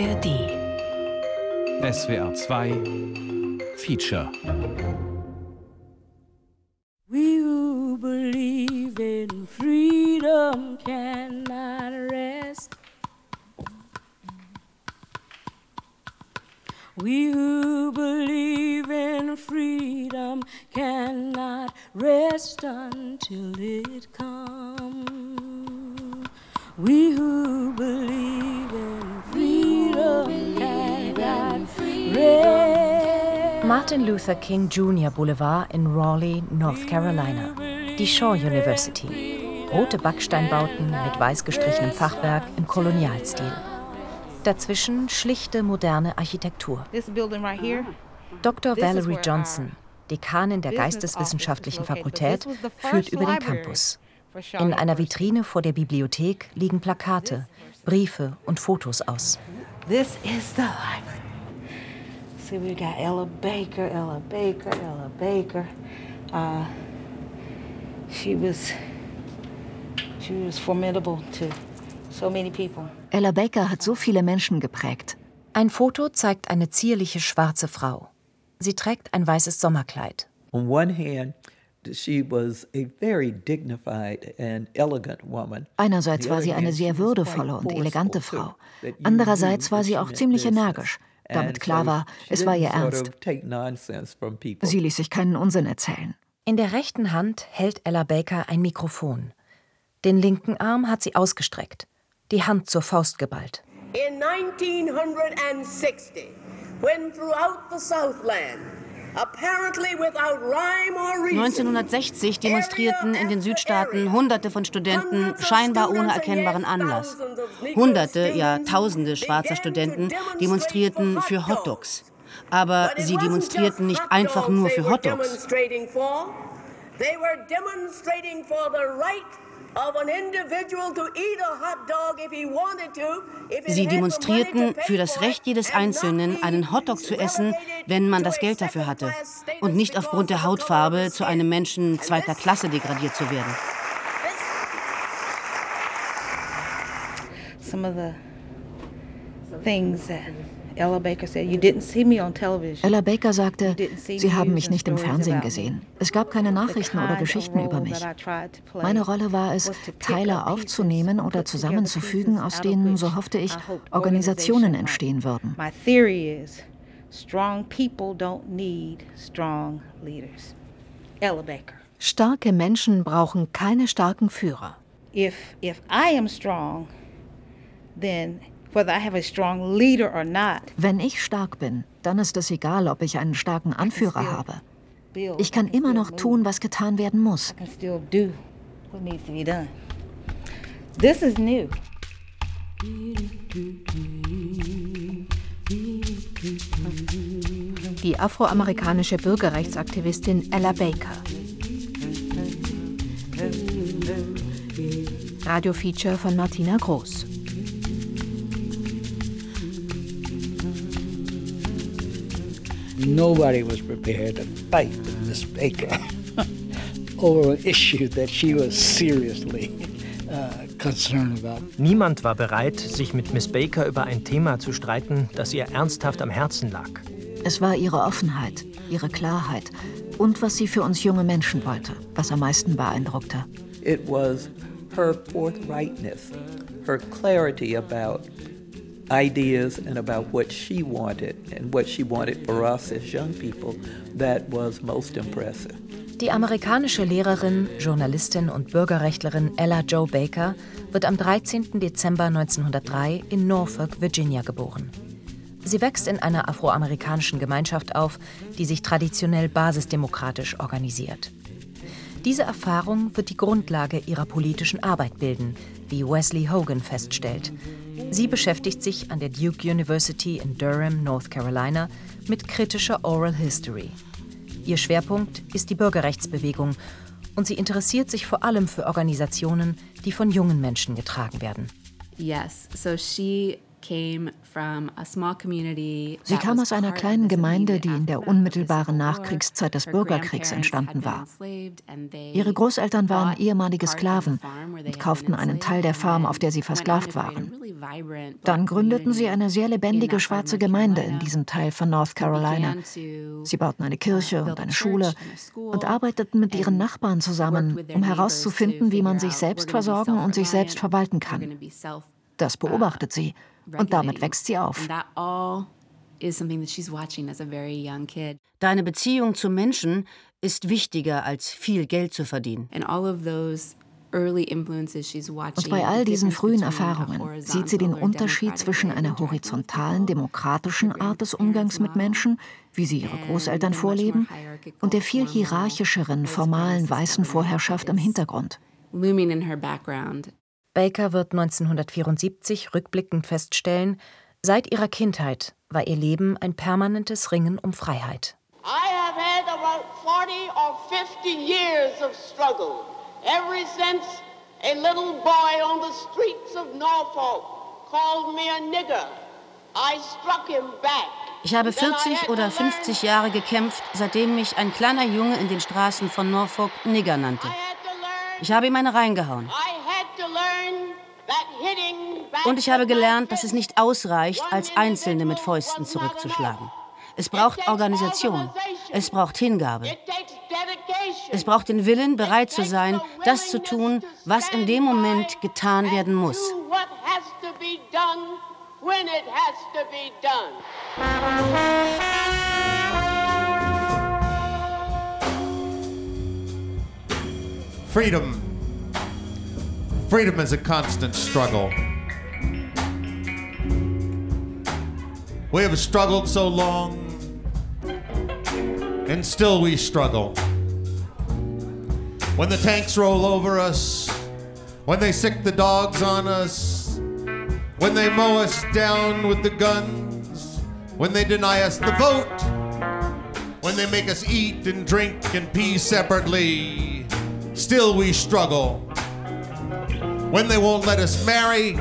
ARD. SWR 2 Feature. We who believe in freedom cannot rest. We who believe in freedom cannot rest until it comes. We who believe Martin Luther King Jr. Boulevard in Raleigh, North Carolina. Die Shaw University. Rote Backsteinbauten mit weiß gestrichenem Fachwerk im Kolonialstil. Dazwischen schlichte, moderne Architektur. Dr. Valerie Johnson, Dekanin der Geisteswissenschaftlichen Fakultät, führt über den Campus. In einer Vitrine vor der Bibliothek liegen Plakate, Briefe und Fotos aus. This is the library. See, we got Ella Baker, Ella Baker, Ella Baker. Uh, she was, she was formidable to so many people. Ella Baker hat so viele Menschen geprägt. Ein Foto zeigt eine zierliche schwarze Frau. Sie trägt ein weißes Sommerkleid. On one hand, she was a very dignified and elegant woman. Einerseits war sie eine sehr würdevolle und elegante Frau. Andererseits war sie auch ziemlich energisch. Damit klar war, es war ihr Ernst. Sie ließ sich keinen Unsinn erzählen. In der rechten Hand hält Ella Baker ein Mikrofon. Den linken Arm hat sie ausgestreckt, die Hand zur Faust geballt. In 1960, when throughout the Southland, apparently without rhyme or reason, 1960 demonstrierten in den Südstaaten Hunderte von Studenten scheinbar ohne erkennbaren Anlass. Hunderte, ja Tausende schwarzer Studenten demonstrierten für Hotdogs. Aber sie demonstrierten nicht einfach nur für Hotdogs. They were demonstrating for the right Sie demonstrierten für das Recht jedes Einzelnen, einen Hotdog zu essen, wenn man das Geld dafür hatte, und nicht aufgrund der Hautfarbe zu einem Menschen zweiter Klasse degradiert zu werden. Some of the things that Ella Baker sagte, Sie haben mich nicht im Fernsehen gesehen. Es gab keine Nachrichten oder Geschichten über mich. Meine Rolle war es, Teile aufzunehmen oder zusammenzufügen, aus denen, so hoffte ich, Organisationen entstehen würden. My theory is, strong people don't need strong leaders. Ella Baker. Starke Menschen brauchen keine starken Führer. If, if I am strong, then whether I have a strong leader or not. Wenn ich stark bin, dann ist es egal, ob ich einen starken Anführer habe. Ich kann immer noch tun, was getan werden muss. This is new. Die afroamerikanische Bürgerrechtsaktivistin Ella Baker. Radiofeature von Martina Groß. Nobody was prepared to fight with Miss Baker over an issue that she was seriously uh, concerned about. Niemand war bereit, sich mit Miss Baker über ein Thema zu streiten, das ihr ernsthaft am Herzen lag. Es war ihre Offenheit, ihre Klarheit und was sie für uns junge Menschen wollte, was am meisten beeindruckte. It was her forthrightness, her clarity about ideas and about what she wanted and what she wanted for us as young people that was most impressive. Die amerikanische Lehrerin, Journalistin und Bürgerrechtlerin Ella Jo Baker wird am 13. Dezember 1903 in Norfolk, Virginia geboren. Sie wächst in einer afroamerikanischen Gemeinschaft auf, die sich traditionell basisdemokratisch organisiert. Diese Erfahrung wird die Grundlage ihrer politischen Arbeit bilden, wie Wesley Hogan feststellt. Sie beschäftigt sich an der Duke University in Durham, North Carolina, mit kritischer Oral History. Ihr Schwerpunkt ist die Bürgerrechtsbewegung und sie interessiert sich vor allem für Organisationen, die von jungen Menschen getragen werden. Yes, so she Sie kam aus einer kleinen Gemeinde, die in der unmittelbaren Nachkriegszeit des Bürgerkriegs entstanden war. Ihre Großeltern waren ehemalige Sklaven und kauften einen Teil der Farm, auf der sie versklavt waren. Dann gründeten sie eine sehr lebendige schwarze Gemeinde in diesem Teil von North Carolina. Sie bauten eine Kirche und eine Schule und arbeiteten mit ihren Nachbarn zusammen, um herauszufinden, wie man sich selbst versorgen und sich selbst verwalten kann. Das beobachtet sie und damit wächst sie auf. Deine Beziehung zu Menschen ist wichtiger als viel Geld zu verdienen. Und bei all diesen frühen Erfahrungen sieht sie den Unterschied zwischen einer horizontalen, demokratischen Art des Umgangs mit Menschen, wie sie ihre Großeltern vorleben, und der viel hierarchischeren, formalen weißen Vorherrschaft im Hintergrund. Baker wird 1974 rückblickend feststellen, seit ihrer Kindheit war ihr Leben ein permanentes Ringen um Freiheit. I have had about 40 or 50 years of struggle ever since a little boy on the streets of Norfolk called me a nigger. I struck him back. Ich habe 40 oder 50 Jahre gekämpft, seitdem mich ein kleiner Junge in den Straßen von Norfolk Nigger nannte. Ich habe ihm eine reingehauen. Und ich habe gelernt, dass es nicht ausreicht, als Einzelne mit Fäusten zurückzuschlagen. Es braucht Organisation. Es braucht Hingabe. Es braucht den Willen, bereit zu sein, das zu tun, was in dem Moment getan werden muss. Freedom. Freedom is a constant struggle. We have struggled so long and still we struggle. When the tanks roll over us, when they sick the dogs on us, when they mow us down with the guns, when they deny us the vote, when they make us eat and drink and pee separately, still we struggle. When they won't let us marry,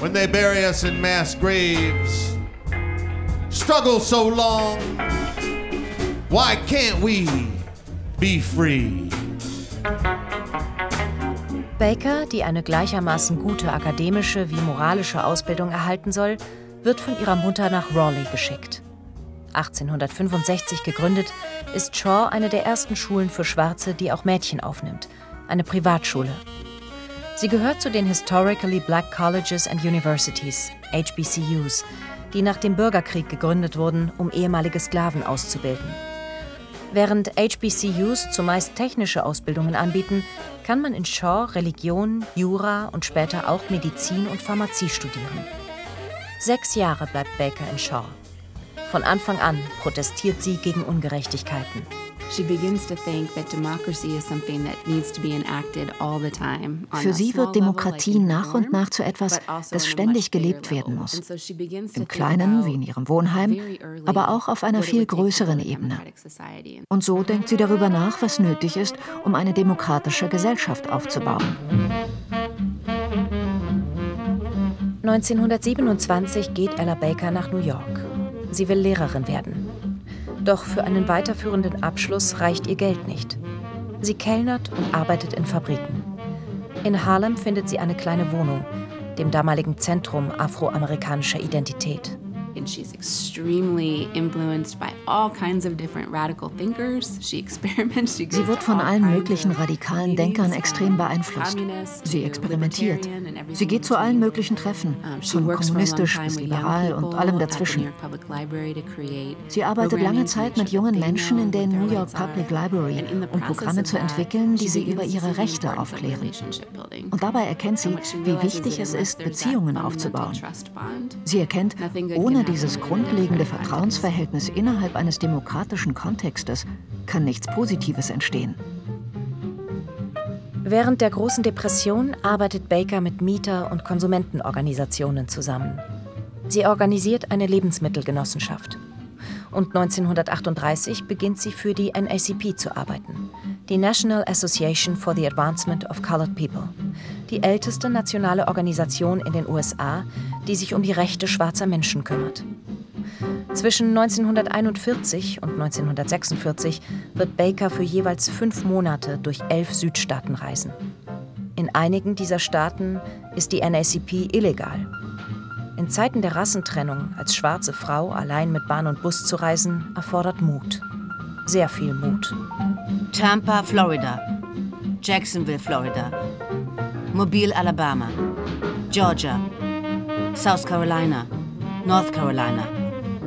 when they bury us in mass graves, struggle so long Why can't we be free? Baker, die eine gleichermaßen gute akademische wie moralische Ausbildung erhalten soll, wird von ihrer Mutter nach Raleigh geschickt. 1865 gegründet, ist Shaw eine der ersten Schulen für Schwarze, die auch Mädchen aufnimmt, eine Privatschule. Sie gehört zu den Historically Black Colleges and Universities, HBCUs, die nach dem Bürgerkrieg gegründet wurden, um ehemalige Sklaven auszubilden. Während HBCUs zumeist technische Ausbildungen anbieten, kann man in Shaw Religion, Jura und später auch Medizin und Pharmazie studieren. Sechs Jahre bleibt Baker in Shaw. Von Anfang an protestiert sie gegen Ungerechtigkeiten. Für sie wird Demokratie nach und nach zu etwas, also das ständig gelebt werden muss. Im Kleinen, wie in ihrem Wohnheim, aber auch auf einer viel größeren Ebene. Und so denkt sie darüber nach, was nötig ist, um eine demokratische Gesellschaft aufzubauen. 1927 geht Ella Baker nach New York. Sie will Lehrerin werden. Doch für einen weiterführenden Abschluss reicht ihr Geld nicht. Sie kellnert und arbeitet in Fabriken. In Harlem findet sie eine kleine Wohnung, dem damaligen Zentrum afroamerikanischer Identität and she's extremely influenced by all kinds of different radical thinkers. She experiments. She Sie wird von allen möglichen radikalen Denkern extrem beeinflusst. Sie experimentiert. Sie geht zu allen möglichen Treffen, von kommunistisch bis liberal und allem dazwischen. Sie arbeitet lange Zeit mit jungen Menschen in der New York Public Library, um Programme zu entwickeln, die sie über ihre Rechte aufklären. Und dabei erkennt sie, wie wichtig es ist, Beziehungen aufzubauen. Sie erkennt, ohne dieses grundlegende Vertrauensverhältnis innerhalb eines demokratischen Kontextes kann nichts Positives entstehen. Während der Großen Depression arbeitet Baker mit Mieter- und Konsumentenorganisationen zusammen. Sie organisiert eine Lebensmittelgenossenschaft. Und 1938 beginnt sie für die NACP zu arbeiten, die National Association for the Advancement of Colored People, die älteste nationale Organisation in den USA, die sich um die Rechte schwarzer Menschen kümmert. Zwischen 1941 und 1946 wird Baker für jeweils fünf Monate durch elf Südstaaten reisen. In einigen dieser Staaten ist die NACP illegal. In Zeiten der Rassentrennung als schwarze Frau allein mit Bahn und Bus zu reisen, erfordert Mut. Sehr viel Mut. Tampa, Florida. Jacksonville, Florida. Mobile, Alabama. Georgia. South Carolina. North Carolina.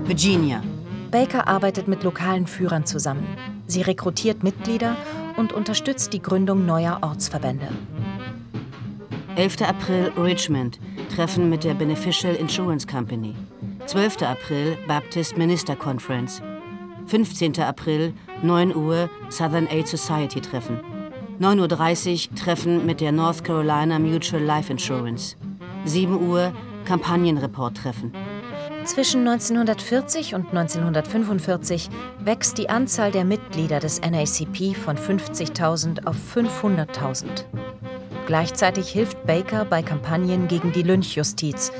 Virginia. Baker arbeitet mit lokalen Führern zusammen. Sie rekrutiert Mitglieder und unterstützt die Gründung neuer Ortsverbände. 11. April Richmond, Treffen mit der Beneficial Insurance Company. 12. April Baptist Minister Conference. 15. April 9 Uhr Southern Aid Society Treffen. 9.30 Uhr Treffen mit der North Carolina Mutual Life Insurance. 7 Uhr Kampagnenreport Treffen. Zwischen 1940 und 1945 wächst die Anzahl der Mitglieder des NACP von 50.000 auf 500.000. Gleichzeitig hilft Baker bei Kampagnen gegen die Lynchjustiz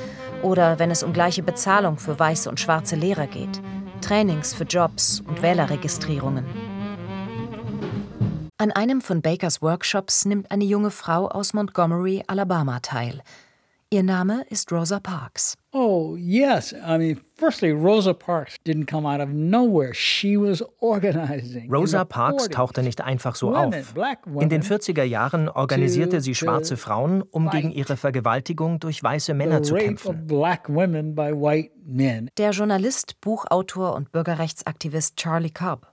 oder wenn es um gleiche Bezahlung für weiße und schwarze Lehrer geht, Trainings für Jobs und Wählerregistrierungen. An einem von Bakers Workshops nimmt eine junge Frau aus Montgomery, Alabama teil. Ihr Name ist Rosa Parks. Oh, yes. I mean, firstly, Rosa Parks didn't come out of nowhere. She was organizing. Rosa Parks tauchte nicht einfach so auf. In den 40er Jahren organisierte sie schwarze Frauen, um gegen ihre Vergewaltigung durch weiße Männer zu kämpfen. Der Journalist, Buchautor und Bürgerrechtsaktivist Charlie Cobb.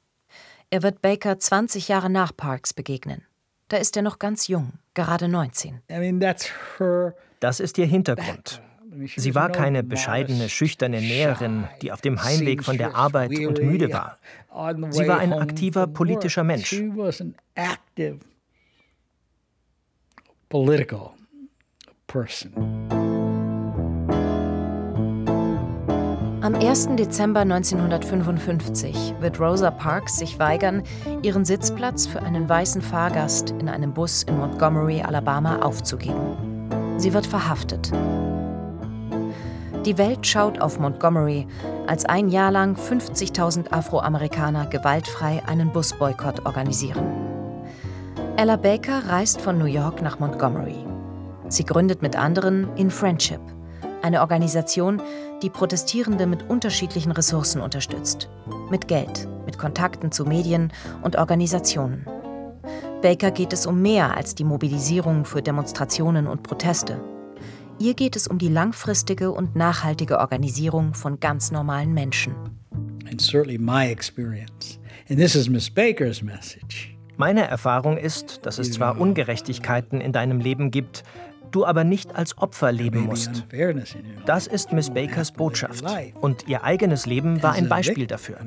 Er wird Baker 20 Jahre nach Parks begegnen. Da ist er noch ganz jung, gerade 19. I mean, that's her das ist ihr Hintergrund. Sie war keine bescheidene, schüchterne Näherin, die auf dem Heimweg von der Arbeit und müde war. Sie war ein aktiver politischer Mensch. Am 1. Dezember 1955 wird Rosa Parks sich weigern, ihren Sitzplatz für einen weißen Fahrgast in einem Bus in Montgomery, Alabama aufzugeben. Sie wird verhaftet. Die Welt schaut auf Montgomery, als ein Jahr lang 50.000 Afroamerikaner gewaltfrei einen Busboykott organisieren. Ella Baker reist von New York nach Montgomery. Sie gründet mit anderen In Friendship, eine Organisation, die Protestierende mit unterschiedlichen Ressourcen unterstützt. Mit Geld, mit Kontakten zu Medien und Organisationen. Baker geht es um mehr als die Mobilisierung für Demonstrationen und Proteste. Ihr geht es um die langfristige und nachhaltige Organisierung von ganz normalen Menschen. Meine Erfahrung ist, dass es zwar Ungerechtigkeiten in deinem Leben gibt, du aber nicht als Opfer leben musst. Das ist Miss Bakers Botschaft. Und ihr eigenes Leben war ein Beispiel dafür.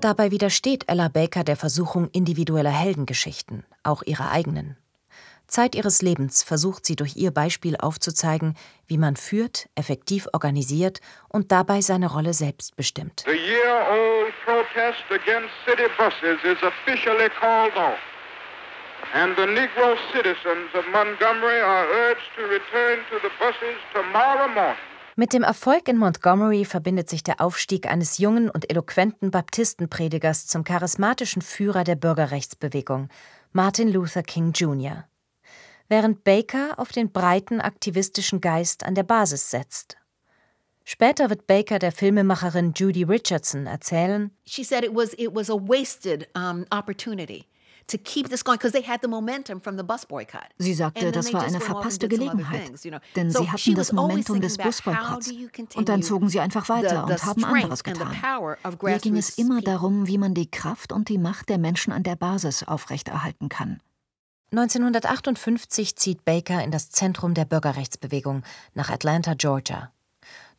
Dabei widersteht Ella Baker der Versuchung individueller Heldengeschichten, auch ihrer eigenen. Zeit ihres Lebens versucht sie durch ihr Beispiel aufzuzeigen, wie man führt, effektiv organisiert und dabei seine Rolle selbst bestimmt. The year-old protest against city buses is officially called off. And the Negro citizens of Montgomery are urged to return to the buses tomorrow morning. Mit dem Erfolg in Montgomery verbindet sich der Aufstieg eines jungen und eloquenten Baptistenpredigers zum charismatischen Führer der Bürgerrechtsbewegung, Martin Luther King Jr., während Baker auf den breiten aktivistischen Geist an der Basis setzt. Später wird Baker der Filmemacherin Judy Richardson erzählen, She said it was, it was a wasted um, opportunity. Sie sagte, das war eine verpasste Gelegenheit, denn sie hatten das Momentum des Busboykotts. Und dann zogen sie einfach weiter und haben anderes getan. Hier ging es immer darum, wie man die Kraft und die Macht der Menschen an der Basis aufrechterhalten kann. 1958 zieht Baker in das Zentrum der Bürgerrechtsbewegung nach Atlanta, Georgia.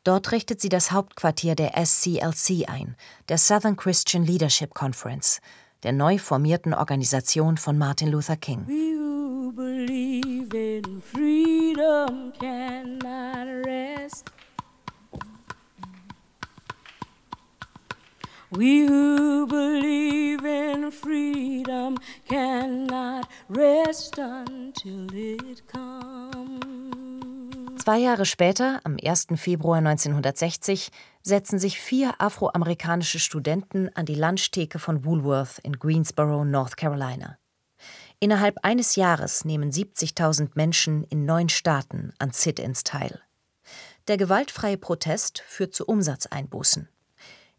Dort richtet sie das Hauptquartier der SCLC ein, der Southern Christian Leadership Conference, der neu formierten Organisation von Martin Luther King. We who believe in freedom cannot rest until it comes. Zwei Jahre später, am 1. Februar 1960, setzen sich vier afroamerikanische Studenten an die Lunchtheke von Woolworth in Greensboro, North Carolina. Innerhalb eines Jahres nehmen 70.000 Menschen in neun Staaten an Sit-ins teil. Der gewaltfreie Protest führt zu Umsatzeinbußen.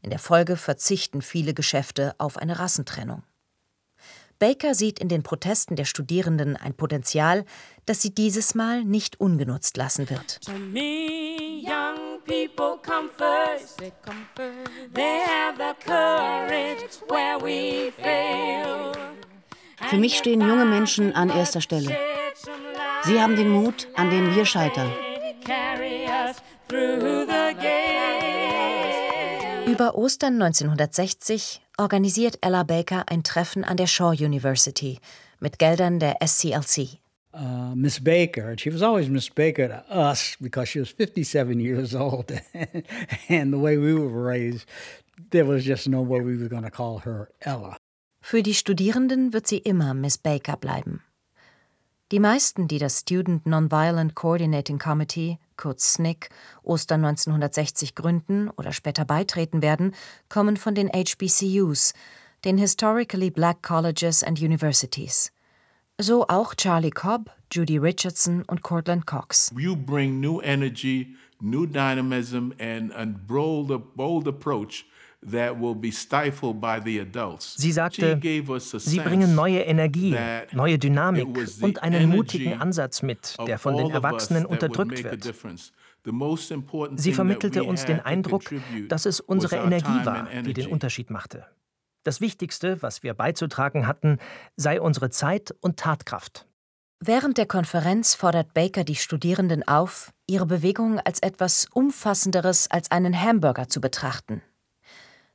In der Folge verzichten viele Geschäfte auf eine Rassentrennung. Baker sieht in den Protesten der Studierenden ein Potenzial, das sie dieses Mal nicht ungenutzt lassen wird. Für mich stehen junge Menschen an erster Stelle. Sie haben den Mut, an dem wir scheitern. Über Ostern 1960 organisiert Ella Baker ein Treffen an der Shaw University mit Geldern der SCLC. Uh, Miss Baker, and she was always Miss Baker to us because she was 57 years old, and the way we were raised, there was just no way we were going to call her Ella. Für die Studierenden wird sie immer Miss Baker bleiben. Die meisten, die das Student Nonviolent Coordinating Committee, kurz SNCC, Ostern 1960 gründen oder später beitreten werden, kommen von den HBCUs, den Historically Black Colleges and Universities. So auch Charlie Cobb, Judy Richardson und Cortland Cox. You bring new energy, new dynamism and a bold, bold approach Sie sagte, sie bringen neue Energie, neue Dynamik und einen mutigen Ansatz mit, der von den Erwachsenen unterdrückt wird. Sie vermittelte uns den Eindruck, dass es unsere Energie war, die den Unterschied machte. Das Wichtigste, was wir beizutragen hatten, sei unsere Zeit und Tatkraft. Während der Konferenz fordert Baker die Studierenden auf, ihre Bewegung als etwas Umfassenderes als einen Hamburger zu betrachten.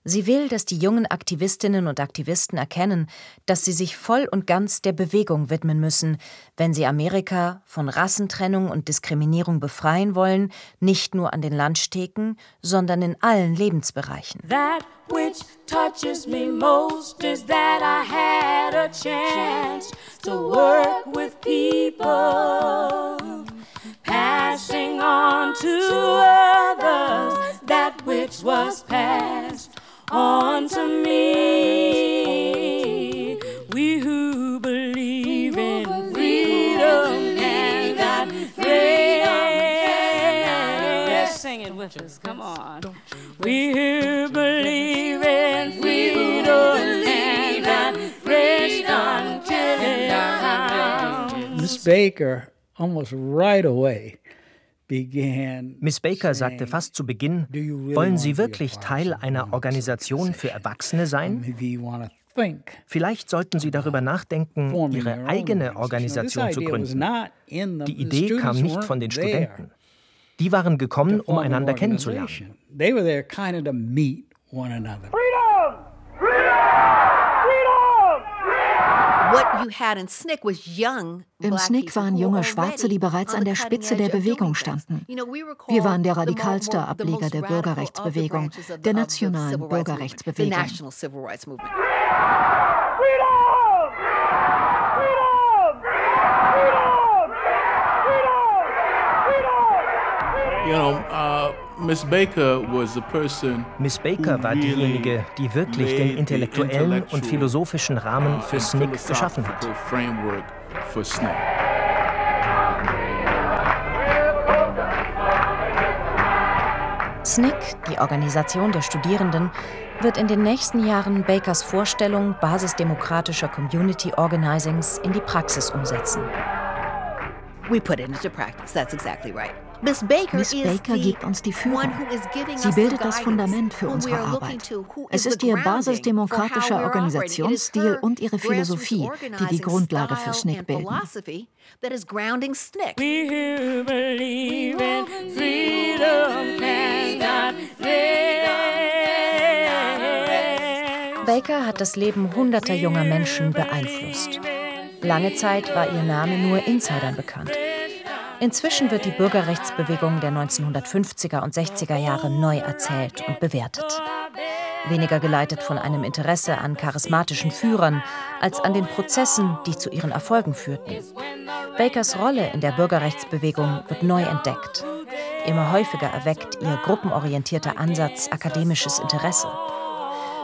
Sie will, dass die jungen Aktivistinnen und Aktivisten erkennen, dass sie sich voll und ganz der Bewegung widmen müssen, wenn sie Amerika von Rassentrennung und Diskriminierung befreien wollen, nicht nur an den Landsteken, sondern in allen Lebensbereichen. That which touches me most is that I had a chance to work with people, passing on to others that which was past on to me. We who believe in freedom and got freedom. Sing it with us, come on. We who believe in freedom and got freedom Miss Baker, almost right away, Miss Baker sagte fast zu Beginn, wollen Sie wirklich Teil einer Organisation für Erwachsene sein? Vielleicht sollten Sie darüber nachdenken, Ihre eigene Organisation zu gründen. Die Idee kam nicht von den Studenten. Die waren gekommen, um einander kennenzulernen. Im SNCC waren junge Schwarze, die bereits an der Spitze der Bewegung standen. Wir waren der radikalste Ableger der Bürgerrechtsbewegung, der nationalen Bürgerrechtsbewegung. You know, uh Miss Baker war diejenige, die wirklich den intellektuellen und philosophischen Rahmen für SNCC geschaffen hat. SNCC, die Organisation der Studierenden, wird in den nächsten Jahren Bakers Vorstellung basisdemokratischer Community Organizings in die Praxis umsetzen. We put it into practice. That's exactly right. Miss Baker, gibt uns die Führung. Sie bildet das Fundament für unsere Arbeit. Es ist ihr basisdemokratischer Organisationsstil und ihre Philosophie, die die Grundlage für SNCC bilden. Baker hat das Leben hunderter junger Menschen beeinflusst. Lange Zeit war ihr Name nur Insidern bekannt. Inzwischen wird die Bürgerrechtsbewegung der 1950er und 60er Jahre neu erzählt und bewertet. Weniger geleitet von einem Interesse an charismatischen Führern als an den Prozessen, die zu ihren Erfolgen führten. Bakers Rolle in der Bürgerrechtsbewegung wird neu entdeckt. Immer häufiger erweckt ihr gruppenorientierter Ansatz akademisches Interesse.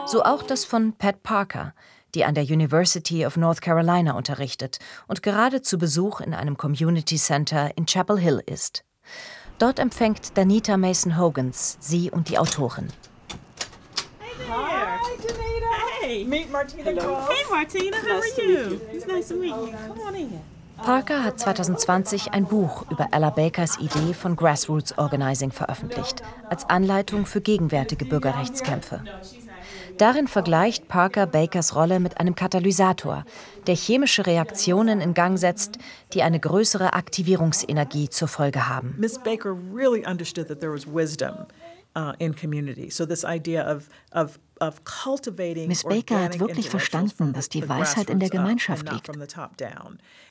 So auch das von Pat Parker, die an der University of North Carolina unterrichtet und gerade zu Besuch in einem Community Center in Chapel Hill ist. Dort empfängt Danita Mason Hogans sie und die Autorin. Hi, Danita. Hey, meet Martina. Hello. Hey, Martina. How are you? It's nice to meet you. Come on in. Parker hat 2020 ein Buch über Ella Bakers Idee von Grassroots Organizing veröffentlicht, als Anleitung für gegenwärtige Bürgerrechtskämpfe. Darin vergleicht Parker Bakers Rolle mit einem Katalysator, der chemische Reaktionen in Gang setzt, die eine größere Aktivierungsenergie zur Folge haben. Miss Baker really understood that there was wisdom uh, in community. So this idea of, of Miss Baker hat wirklich verstanden, dass die Weisheit in der Gemeinschaft liegt.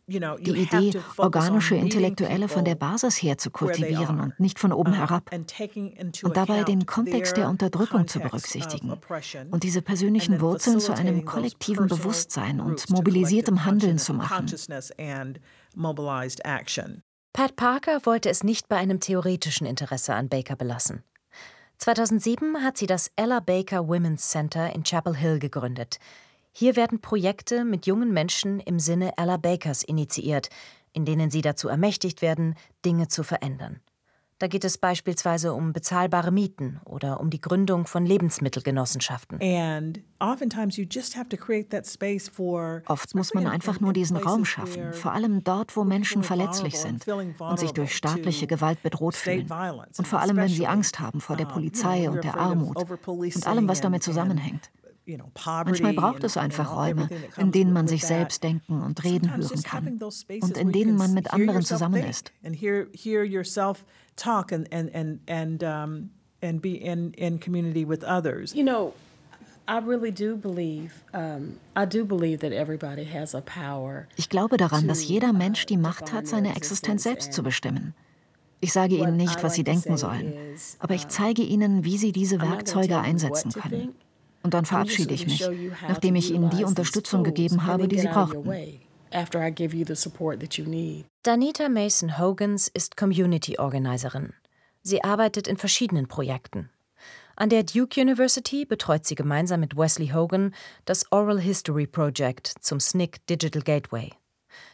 Die Idee, organische Intellektuelle von der Basis her zu kultivieren und nicht von oben herab. Und dabei den Kontext der Unterdrückung zu berücksichtigen. Und diese persönlichen Wurzeln zu einem kollektiven Bewusstsein und mobilisiertem Handeln zu machen. Pat Parker wollte es nicht bei einem theoretischen Interesse an Baker belassen. 2007 hat sie das Ella Baker Women's Center in Chapel Hill gegründet. Hier werden Projekte mit jungen Menschen im Sinne Ella Bakers initiiert, in denen sie dazu ermächtigt werden, Dinge zu verändern. Da geht es beispielsweise um bezahlbare Mieten oder um die Gründung von Lebensmittelgenossenschaften. Oft muss man einfach nur diesen Raum schaffen, vor allem dort, wo Menschen verletzlich sind und sich durch staatliche Gewalt bedroht fühlen. Und vor allem, wenn sie Angst haben vor der Polizei und der Armut und allem, was damit zusammenhängt. Manchmal braucht es einfach Räume, in denen man sich selbst denken und reden hören kann und in denen man mit anderen zusammen ist. Talk and, and, and, and, and be in, in community with others. You know, I really do believe, I do believe that everybody has a power. Ich glaube daran, dass jeder Mensch die Macht hat, seine Existenz selbst zu bestimmen. Ich sage ihnen nicht, was sie denken sollen, aber ich zeige ihnen, wie sie diese Werkzeuge einsetzen können. Und dann verabschiede ich mich, nachdem ich ihnen die Unterstützung gegeben habe, die sie brauchten. Danita Mason Hogans ist Community Organizerin. Sie arbeitet in verschiedenen Projekten. An der Duke University betreut sie gemeinsam mit Wesley Hogan das Oral History Project zum SNCC Digital Gateway.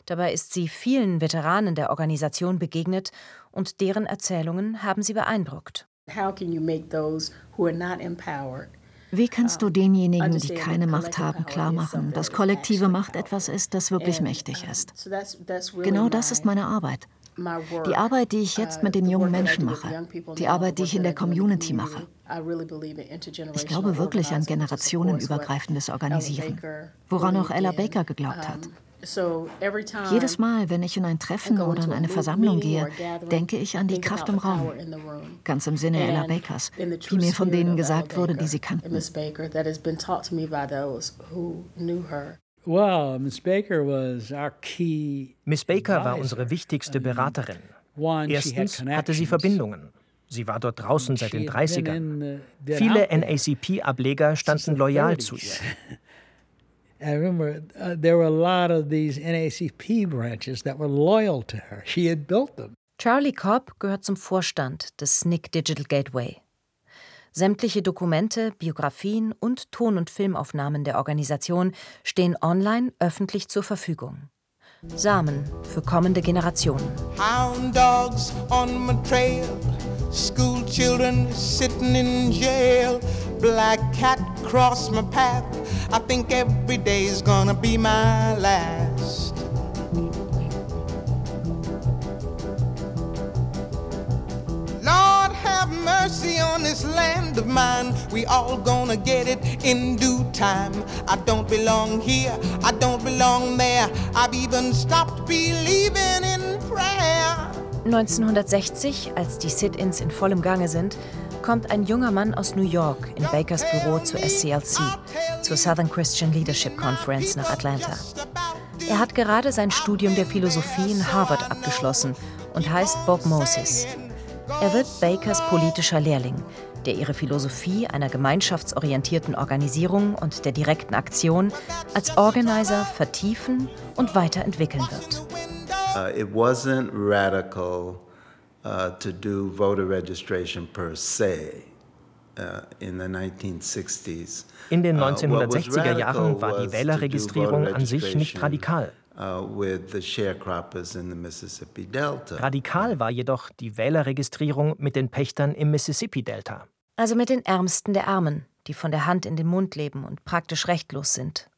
Dabei ist sie vielen Veteranen der Organisation begegnet und deren Erzählungen haben sie beeindruckt. How can you make those who are not empowered wie kannst du denjenigen, die keine Macht haben, klarmachen, dass kollektive Macht etwas ist, das wirklich mächtig ist? Genau das ist meine Arbeit. Die Arbeit, die ich jetzt mit den jungen Menschen mache, die Arbeit, die ich in der Community mache. Ich glaube wirklich an generationenübergreifendes Organisieren, woran auch Ella Baker geglaubt hat. Jedes Mal, wenn ich in ein Treffen oder in eine Versammlung gehe, denke ich an die Kraft im Raum. Ganz im Sinne Ella Bakers, wie mir von denen gesagt wurde, die sie kannten. Miss Baker war unsere wichtigste Beraterin. Erstens hatte sie Verbindungen. Sie war dort draußen seit den 30ern. Viele NACP-Ableger standen loyal zu ihr. I remember uh, there were a lot of these NACP branches that were loyal to her. She had built them. Charlie Cobb gehört zum Vorstand des SNCC Digital Gateway. Sämtliche Dokumente, Biografien und Ton- und Filmaufnahmen der Organisation stehen online öffentlich zur Verfügung. Samen für kommende Generationen. Hound dogs on my trail, school children sitting in jail, black cat cross my path. I think every day's gonna be my last. Lord, have mercy on this land of mine. We all gonna get it in due time. I don't belong here, I don't belong there. I've even stopped believing in prayer. 1960, als die Sit-ins in vollem Gange sind, kommt ein junger Mann aus New York in Bakers Büro zur SCLC, zur Southern Christian Leadership Conference nach Atlanta. Er hat gerade sein Studium der Philosophie in Harvard abgeschlossen und heißt Bob Moses. Er wird Bakers politischer Lehrling, der ihre Philosophie einer gemeinschaftsorientierten Organisierung und der direkten Aktion als Organizer vertiefen und weiterentwickeln wird. Uh, it wasn't radical uh, to do voter registration per se. uh, in the 1960s. In den 1960er Jahren war die Wählerregistrierung an sich nicht radikal. Radikal war jedoch die Wählerregistrierung mit den Pächtern im Mississippi-Delta. Also mit den Ärmsten der Armen, die von der Hand in den Mund leben und praktisch rechtlos sind.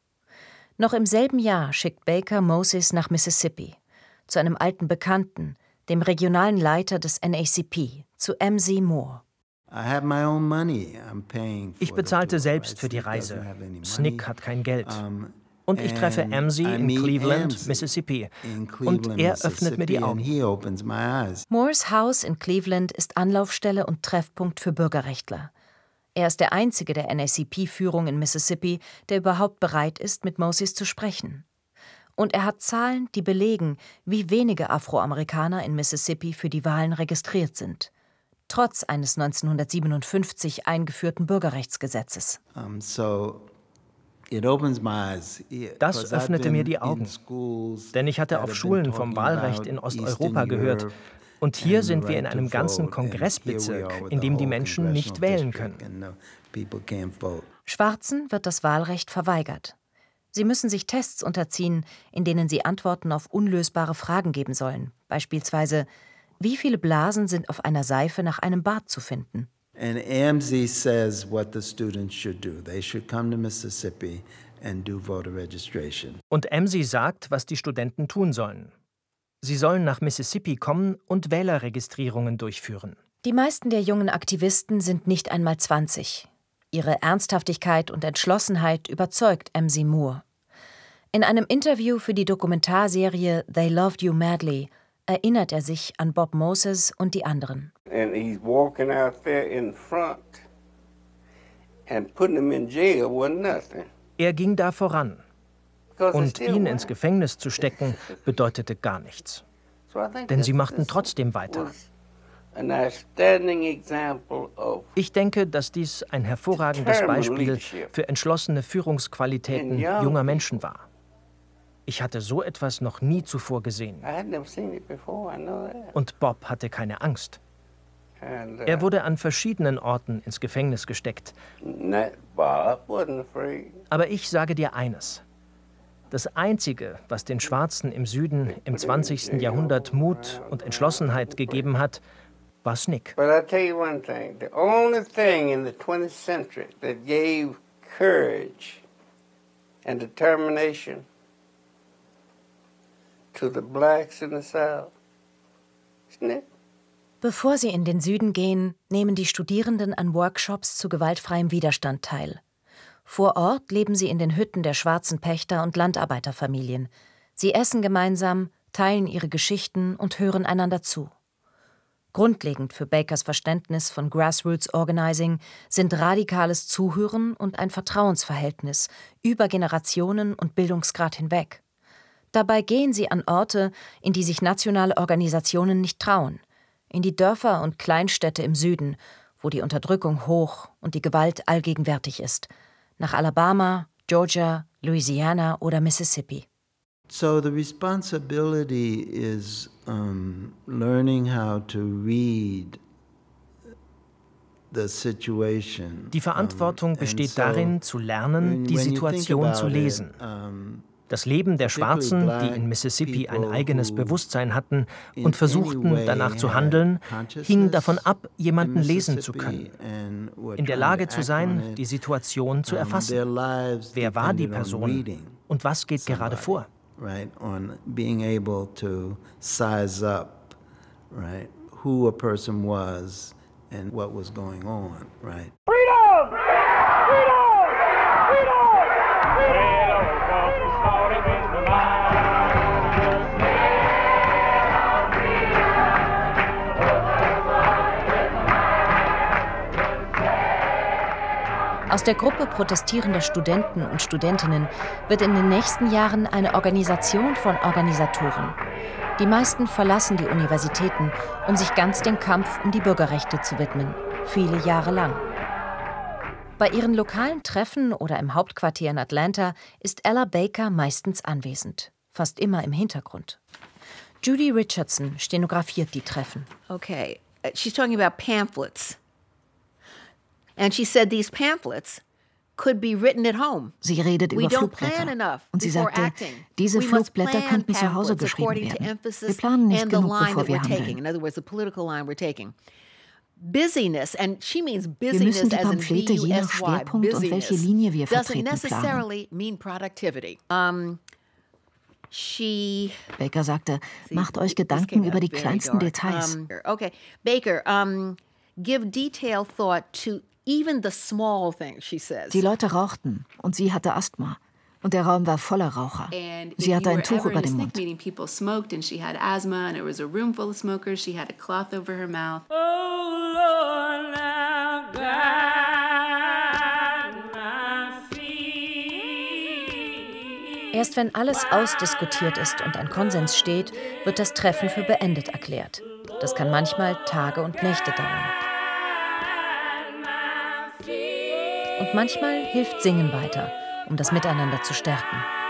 Noch im selben Jahr schickt Baker Moses nach Mississippi, zu einem alten Bekannten, dem regionalen Leiter des NACP, zu MC Moore. Ich bezahlte selbst für die Reise. Snick hat kein Geld. Und ich treffe Amsey in Cleveland, Mississippi. Und er öffnet mir die Augen. Moores Haus in Cleveland ist Anlaufstelle und Treffpunkt für Bürgerrechtler. Er ist der einzige der NACP-Führung in Mississippi, der überhaupt bereit ist, mit Moses zu sprechen. Und er hat Zahlen, die belegen, wie wenige Afroamerikaner in Mississippi für die Wahlen registriert sind trotz eines 1957 eingeführten Bürgerrechtsgesetzes. Das öffnete mir die Augen, denn ich hatte auf Schulen vom Wahlrecht in Osteuropa gehört. Und hier sind wir in einem ganzen Kongressbezirk, in dem die Menschen nicht wählen können. Schwarzen wird das Wahlrecht verweigert. Sie müssen sich Tests unterziehen, in denen sie Antworten auf unlösbare Fragen geben sollen, beispielsweise wie viele Blasen sind auf einer Seife nach einem Bad zu finden? And AMZ says what the students should do. They should come to Mississippi and do voter registration. Und AMSI sagt, was die Studenten tun sollen. Sie sollen nach Mississippi kommen und Wählerregistrierungen durchführen. Die meisten der jungen Aktivisten sind nicht einmal 20. Ihre Ernsthaftigkeit und Entschlossenheit überzeugt MC Moore. In einem Interview für die Dokumentarserie They Loved You Madly erinnert er sich an Bob Moses und die anderen. Er ging da voran. Und ihn ins Gefängnis zu stecken, bedeutete gar nichts. Denn sie machten trotzdem weiter. Ich denke, dass dies ein hervorragendes Beispiel für entschlossene Führungsqualitäten junger Menschen war. Ich hatte so etwas noch nie zuvor gesehen. Und Bob hatte keine Angst. Uh, er wurde an verschiedenen Orten ins Gefängnis gesteckt. Aber ich sage dir eines. Das Einzige, was den Schwarzen im Süden im 20. Jahrhundert Mut und Entschlossenheit gegeben hat, war Snick. But I tell you one thing, the only thing in the 20th century that gave courage and determination to the blacks in the South. Bevor sie in den Süden gehen, nehmen die Studierenden an Workshops zu gewaltfreiem Widerstand teil. Vor Ort leben sie in den Hütten der schwarzen Pächter und Landarbeiterfamilien. Sie essen gemeinsam, teilen ihre Geschichten und hören einander zu. Grundlegend für Bakers Verständnis von Grassroots Organizing sind radikales Zuhören und ein Vertrauensverhältnis über Generationen und Bildungsgrad hinweg. Dabei gehen sie an Orte, in die sich nationale Organisationen nicht trauen, in die Dörfer und Kleinstädte im Süden, wo die Unterdrückung hoch und die Gewalt allgegenwärtig ist, nach Alabama, Georgia, Louisiana oder Mississippi. So the responsibility is um, learning how to read die Verantwortung besteht darin, zu lernen, die Situation zu lesen. Das Leben der Schwarzen, die in Mississippi ein eigenes Bewusstsein hatten und versuchten danach zu handeln, hing davon ab, jemanden lesen zu können, in der Lage zu sein, die Situation zu erfassen. Wer war die Person und was geht gerade vor? Who a person was and what was going on, right? Freedom! Freedom! Freedom! Freedom! Aus der Gruppe protestierender Studenten und Studentinnen wird in den nächsten Jahren eine Organisation von Organisatoren. Die meisten verlassen die Universitäten, um sich ganz dem Kampf um die Bürgerrechte zu widmen, viele Jahre lang. Bei ihren lokalen Treffen oder im Hauptquartier in Atlanta ist Ella Baker meistens anwesend, fast immer im Hintergrund. Judy Richardson stenografiert die Treffen. Okay, she's talking about pamphlets. And she said these pamphlets could be written at home. Sie redet über Flugblätter. Und sie sagte, diese Flugblätter könnten zu Hause geschrieben werden. Wir planen nicht genug, bevor wir handeln. Busyness, and she means wir müssen die Pamphlete je nach Schwerpunkt und welche Linie wir vertreten planen. Baker sagte, macht euch Gedanken über die kleinsten Details. Okay, Baker, give detailed thought to even the small things, she says. Die Leute rauchten und sie hatte Asthma. Und der Raum war voller Raucher. Sie hatte ein Tuch über dem Mund. People smoked and she had asthma and it was a room full of smokers. She had a cloth over her mouth. Oh Erst wenn alles ausdiskutiert ist und ein Konsens steht, wird das Treffen für beendet erklärt. Das kann manchmal Tage und Nächte dauern. Und manchmal hilft Singen weiter um das Miteinander zu stärken.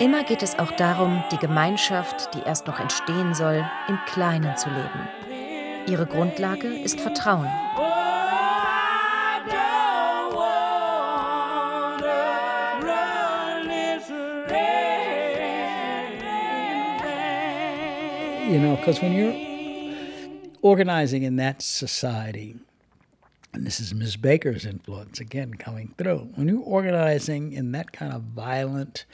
Immer geht es auch darum, die Gemeinschaft, die erst noch entstehen soll, im Kleinen zu leben. Ihre Grundlage ist Vertrauen. You know, because when you're organizing in that society, and this is Ms. Baker's influence again coming through, when you're organizing in that kind of violent,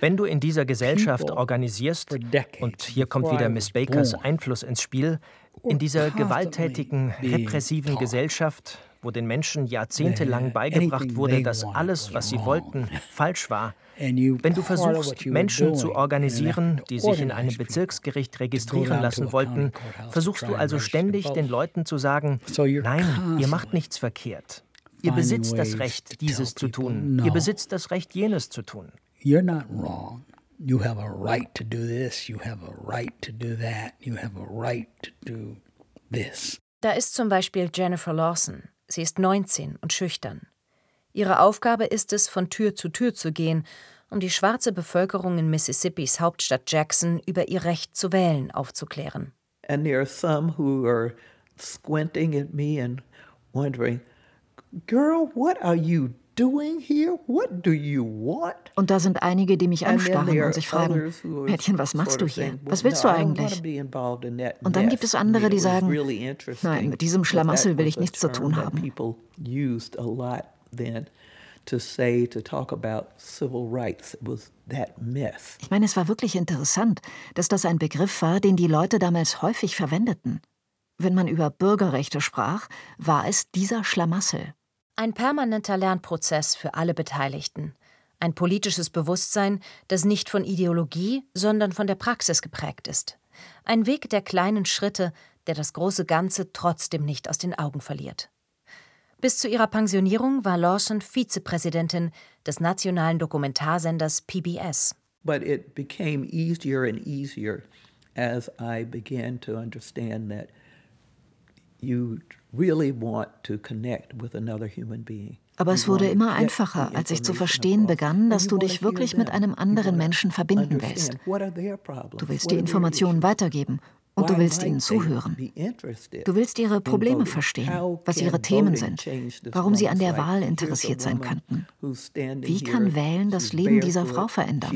wenn du in dieser Gesellschaft organisierst, und hier kommt wieder Miss Bakers Einfluss ins Spiel, in dieser gewalttätigen, repressiven Gesellschaft, wo den Menschen jahrzehntelang beigebracht wurde, dass alles, was sie wollten, falsch war, wenn du versuchst, Menschen zu organisieren, die sich in einem Bezirksgericht registrieren lassen wollten, versuchst du also ständig den Leuten zu sagen, nein, ihr macht nichts verkehrt. Ihr besitzt das Recht, dieses zu tun. No. Ihr besitzt das Recht, jenes zu tun. You're not wrong. You have a right to do this. You have a right to do that. You have a right to do this. Da ist zum Beispiel Jennifer Lawson. Sie ist 19 und schüchtern. Ihre Aufgabe ist es, von Tür zu Tür zu gehen, um die schwarze Bevölkerung in Mississippis Hauptstadt Jackson über ihr Recht zu wählen aufzuklären. And there are some who are squinting at me and wondering, Girl, what are you doing here? What do you want? Und da sind einige, die mich anstarren und sich fragen, Mädchen, was machst du hier? Was willst du eigentlich? Und dann gibt es andere, die sagen, nein, mit diesem Schlamassel will ich nichts zu tun haben. To say, to talk about civil rights. It was that myth. Ich meine, es war wirklich interessant, dass das ein Begriff war, den die Leute damals häufig verwendeten. Wenn man über Bürgerrechte sprach, war es dieser Schlamassel. Ein permanenter Lernprozess für alle Beteiligten. Ein politisches Bewusstsein, das nicht von Ideologie, sondern von der Praxis geprägt ist. Ein Weg der kleinen Schritte, der das große Ganze trotzdem nicht aus den Augen verliert. Bis zu ihrer Pensionierung war Lawson Vizepräsidentin des nationalen Dokumentarsenders PBS. But it became easier and easier as I began to understand that Aber es wurde immer einfacher, als ich zu verstehen begann, dass du dich wirklich mit einem anderen Menschen verbinden willst. Du willst die Informationen weitergeben und du willst ihnen zuhören. Du willst ihre Probleme verstehen, was ihre Themen sind, warum sie an der Wahl interessiert sein könnten. Wie kann Wählen das Leben dieser Frau verändern?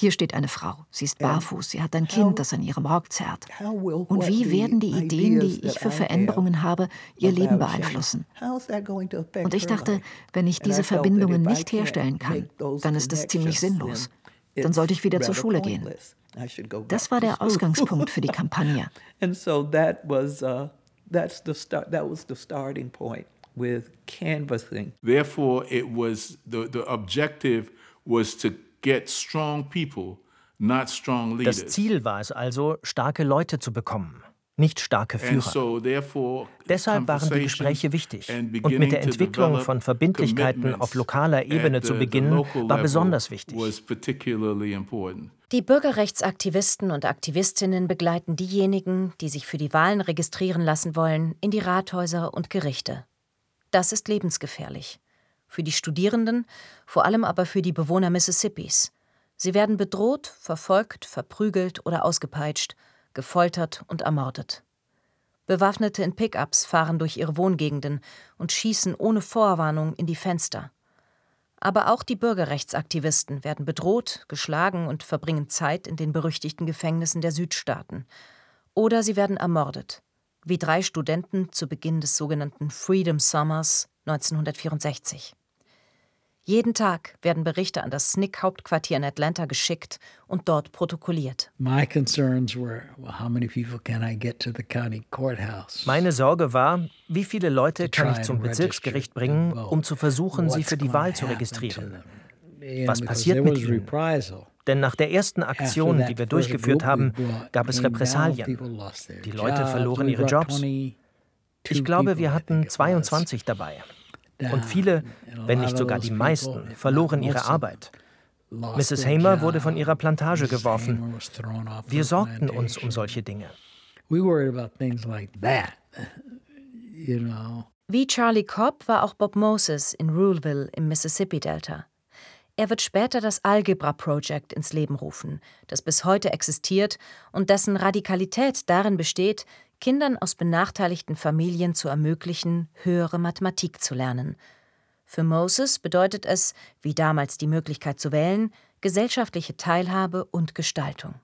Hier steht eine Frau. Sie ist barfuß. Sie hat ein Kind, das an ihrem Rock zerrt. Und wie werden die Ideen, die ich für Veränderungen habe, ihr Leben beeinflussen? Und ich dachte, wenn ich diese Verbindungen nicht herstellen kann, dann ist es ziemlich sinnlos. Dann sollte ich wieder zur Schule gehen. Das war der Ausgangspunkt für die Kampagne. And so that was uh, that's the start. That was the starting point with canvassing. Therefore, it was the the objective was to Das Ziel war es also, starke Leute zu bekommen, nicht starke Führer. Deshalb waren die Gespräche wichtig. Und mit der Entwicklung von Verbindlichkeiten auf lokaler Ebene zu beginnen, war besonders wichtig. Die Bürgerrechtsaktivisten und Aktivistinnen begleiten diejenigen, die sich für die Wahlen registrieren lassen wollen, in die Rathäuser und Gerichte. Das ist lebensgefährlich. Für die Studierenden, vor allem aber für die Bewohner Mississippis. Sie werden bedroht, verfolgt, verprügelt oder ausgepeitscht, gefoltert und ermordet. Bewaffnete in Pickups fahren durch ihre Wohngegenden und schießen ohne Vorwarnung in die Fenster. Aber auch die Bürgerrechtsaktivisten werden bedroht, geschlagen und verbringen Zeit in den berüchtigten Gefängnissen der Südstaaten. Oder sie werden ermordet, wie drei Studenten zu Beginn des sogenannten Freedom Summers 1964. Jeden Tag werden Berichte an das SNCC-Hauptquartier in Atlanta geschickt und dort protokolliert. Meine Sorge war, wie viele Leute kann ich zum Bezirksgericht bringen, um zu versuchen, sie für die Wahl zu registrieren. Was passiert mit ihnen? Denn nach der ersten Aktion, die wir durchgeführt haben, gab es Repressalien. Die Leute verloren ihre Jobs. Ich glaube, wir hatten 22 dabei. Und viele, wenn nicht sogar die meisten, verloren ihre Arbeit. Mrs. Hamer wurde von ihrer Plantage geworfen. Wir sorgten uns um solche Dinge. Wie Charlie Cobb war auch Bob Moses in Ruleville im Mississippi-Delta. Er wird später das Algebra Project ins Leben rufen, das bis heute existiert und dessen Radikalität darin besteht, Kindern aus benachteiligten Familien zu ermöglichen, höhere Mathematik zu lernen. Für Moses bedeutet es, wie damals die Möglichkeit zu wählen, gesellschaftliche Teilhabe und Gestaltung.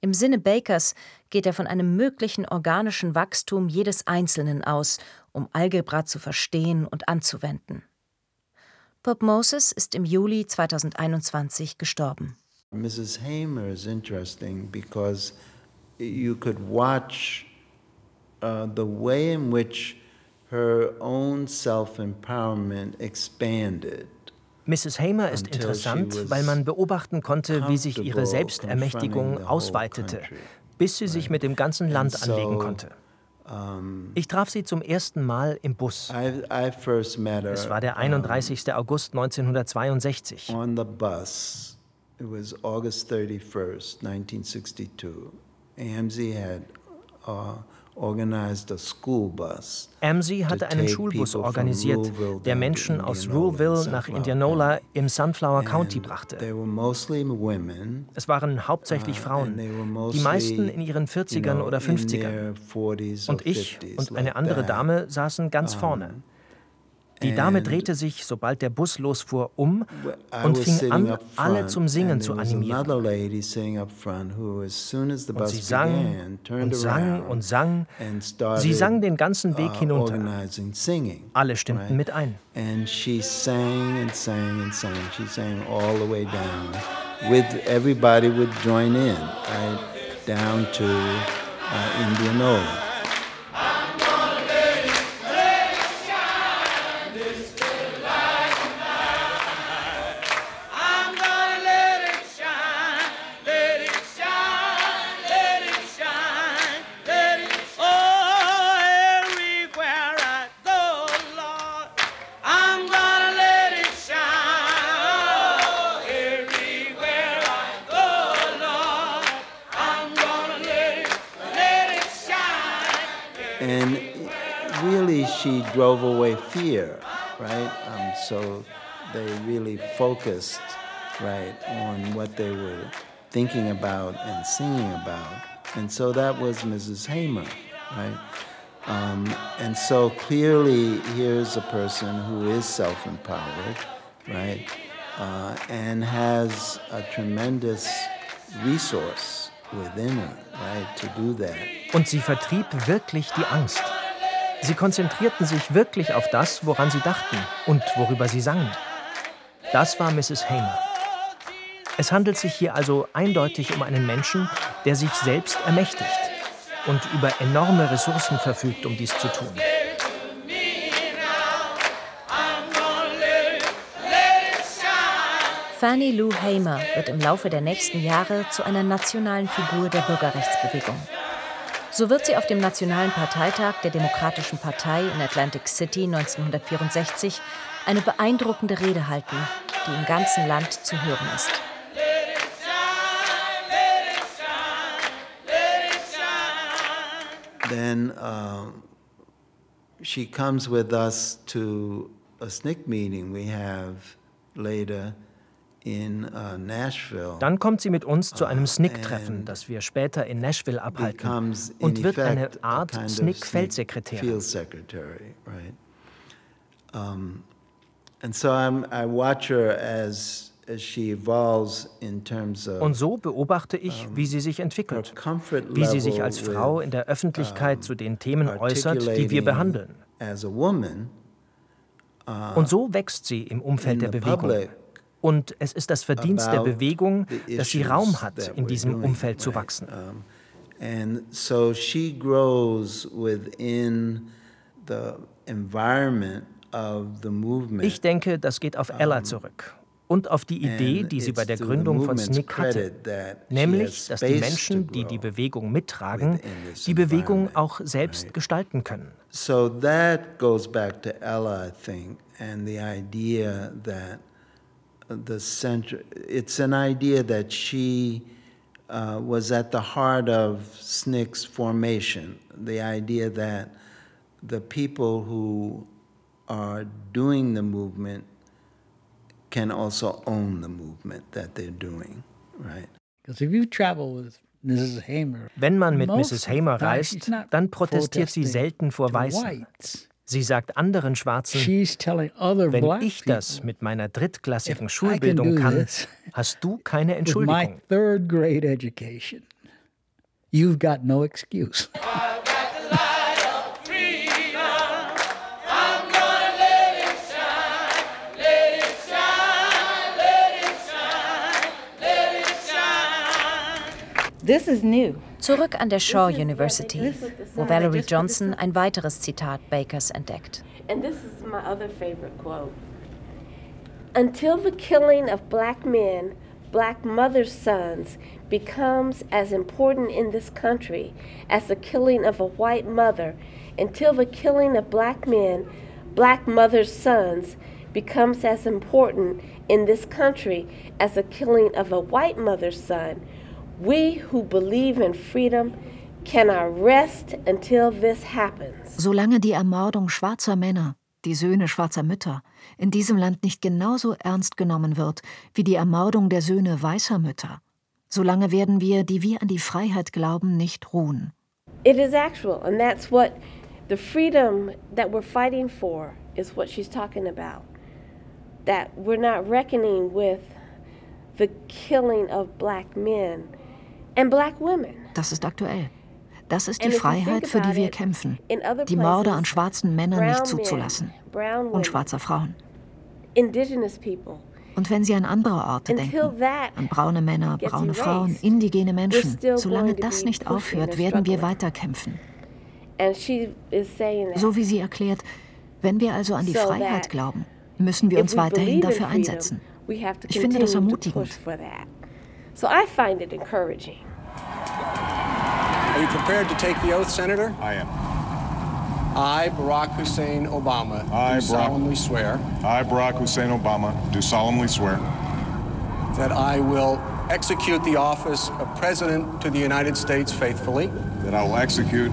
Im Sinne Bakers geht er von einem möglichen organischen Wachstum jedes Einzelnen aus, um Algebra zu verstehen und anzuwenden. Bob Moses ist im Juli 2021 gestorben. Mrs. Hamer is interesting because you could watch uh, the way in which her own self-empowerment expanded. Mrs. Hamer ist interessant, weil man beobachten konnte, wie sich ihre Selbstermächtigung ausweitete, bis sie sich mit dem ganzen Land anlegen konnte. Ich traf sie zum ersten Mal im Bus. Es war der 31. August 1962. On the bus. It was August 31st, 1962. AMZ had uh, Amsi hatte einen Schulbus organisiert, der Menschen aus Ruleville nach Indianola im Sunflower County brachte. Es waren hauptsächlich uh, Frauen, die meisten in ihren 40ern oder 50ern. Und ich und eine andere Dame saßen ganz vorne. Die Dame drehte sich, sobald der Bus losfuhr, um und fing an, alle zum Singen zu animieren. Und sie sang und sang und sang. Sie sang den ganzen Weg uh, hinunter. Alle stimmten mit ein. And she sang and sang and sang. She sang all the way down. With everybody would join in, right down to uh, Indianola. Drove away fear, right? Um, so they really focused, right, on what they were thinking about and singing about. And so that was Mrs. Hamer, right? Um, and so clearly, here's a person who is self empowered, right? Uh, and has a tremendous resource within her, right, to do that. Und sie vertrieb wirklich die Angst. Sie konzentrierten sich wirklich auf das, woran sie dachten und worüber sie sangen. Das war Mrs. Hamer. Es handelt sich hier also eindeutig um einen Menschen, der sich selbst ermächtigt und über enorme Ressourcen verfügt, um dies zu tun. Fannie Lou Hamer wird im Laufe der nächsten Jahre zu einer nationalen Figur der Bürgerrechtsbewegung. So wird sie auf dem Nationalen Parteitag der Demokratischen Partei in Atlantic City 1964 eine beeindruckende Rede halten, die im ganzen Land zu hören ist. Then uh, she comes with us to a SNCC meeting we have later Dann kommt sie mit uns zu einem uh, SNCC-Treffen, das wir später in Nashville abhalten, und wird eine Art SNCC-Feldsekretär. Und so beobachte ich, wie sie sich entwickelt, wie sie sich als Frau in der Öffentlichkeit zu den Themen äußert, die wir behandeln. Uh, und so wächst sie im Umfeld der Bewegung. Und es ist das Verdienst der Bewegung, dass sie Raum hat, in diesem Umfeld zu wachsen. And so she grows within the environment of the movement. Ich denke, das geht auf Ella zurück und auf die Idee, die sie bei der Gründung von SNCC hatte, nämlich, dass die Menschen, die die Bewegung mittragen, die Bewegung auch selbst gestalten können. So that goes back to Ella, I think, and the idea that the center. It's an idea that she uh, was at the heart of SNCC's formation. The idea that the people who are doing the movement can also own the movement that they're doing, right? Because if you travel with Mrs. Hamer, Wenn man mit Mrs. Hamer reist, dann protestiert sie selten vor Weißen. Sie sagt anderen Schwarzen, wenn ich das mit meiner drittklassigen Schulbildung kann, hast du keine Entschuldigung. You've got no excuse. Zurück an der Shaw University, wo Valerie Johnson ein weiteres Zitat Bakers entdeckt. And this is my other favorite quote. Until the killing of black men, black mothers' sons becomes as important in this country as the killing of a white mother, until the killing of black men, black mothers' sons becomes as important in this country as the killing of a white mother's son, We who believe in freedom cannot rest until this happens. Solange die Ermordung schwarzer Männer, die Söhne schwarzer Mütter, in diesem Land nicht genauso ernst genommen wird wie die Ermordung der Söhne weißer Mütter, solange werden wir, die wir an die Freiheit glauben, nicht ruhen. It is actual, and that's what the freedom that we're fighting for is what she's talking about. That we're not reckoning with the killing of black men. Das ist aktuell. Das ist die Freiheit, für die wir kämpfen. Die Morde an schwarzen Männern nicht zuzulassen. Und schwarzer Frauen. Und wenn Sie an andere Orte denken, an braune Männer, braune Frauen, indigene Menschen, solange das nicht aufhört, werden wir weiterkämpfen. So wie sie erklärt, wenn wir also an die Freiheit glauben, müssen wir uns weiterhin dafür einsetzen. Ich finde das ermutigend. So I find it encouraging. Are you prepared to take the oath, Senator? I am. I, Barack Hussein Obama, I, do solemnly swear. I, Barack Hussein Obama, do solemnly swear. That I will execute the office of President to the United States faithfully. That I will execute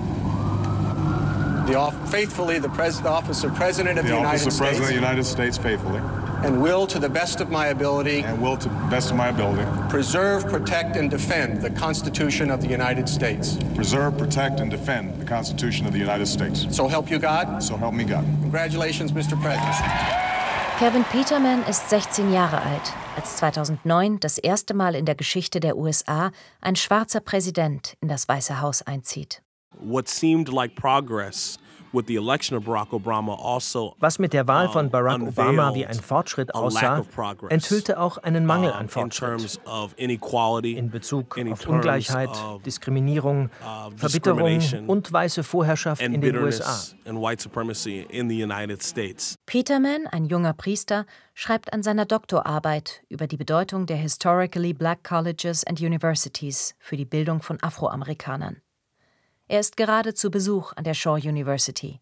the faithfully the, pres- office of President of the, the United States. The office of President of the United States faithfully. And will, to the best of my ability, and will, to the best of my ability, preserve, protect, and defend the Constitution of the United States. Preserve, protect, and defend the Constitution of the United States. So help you God. So help me God. Congratulations, Mr. President. Kevin Peterman ist 16 Jahre alt, als 2009 das erste Mal in der Geschichte der USA ein schwarzer Präsident in das Weiße Haus einzieht. What seemed like progress Was mit der Wahl von Barack Obama wie ein Fortschritt aussah, enthüllte auch einen Mangel an Fortschritt in Bezug auf Ungleichheit, Diskriminierung, Verbitterung und weiße Vorherrschaft in den USA. Peterman, ein junger Priester, schreibt an seiner Doktorarbeit über die Bedeutung der Historically Black Colleges and Universities für die Bildung von Afroamerikanern. Er ist gerade zu Besuch an der Shaw University.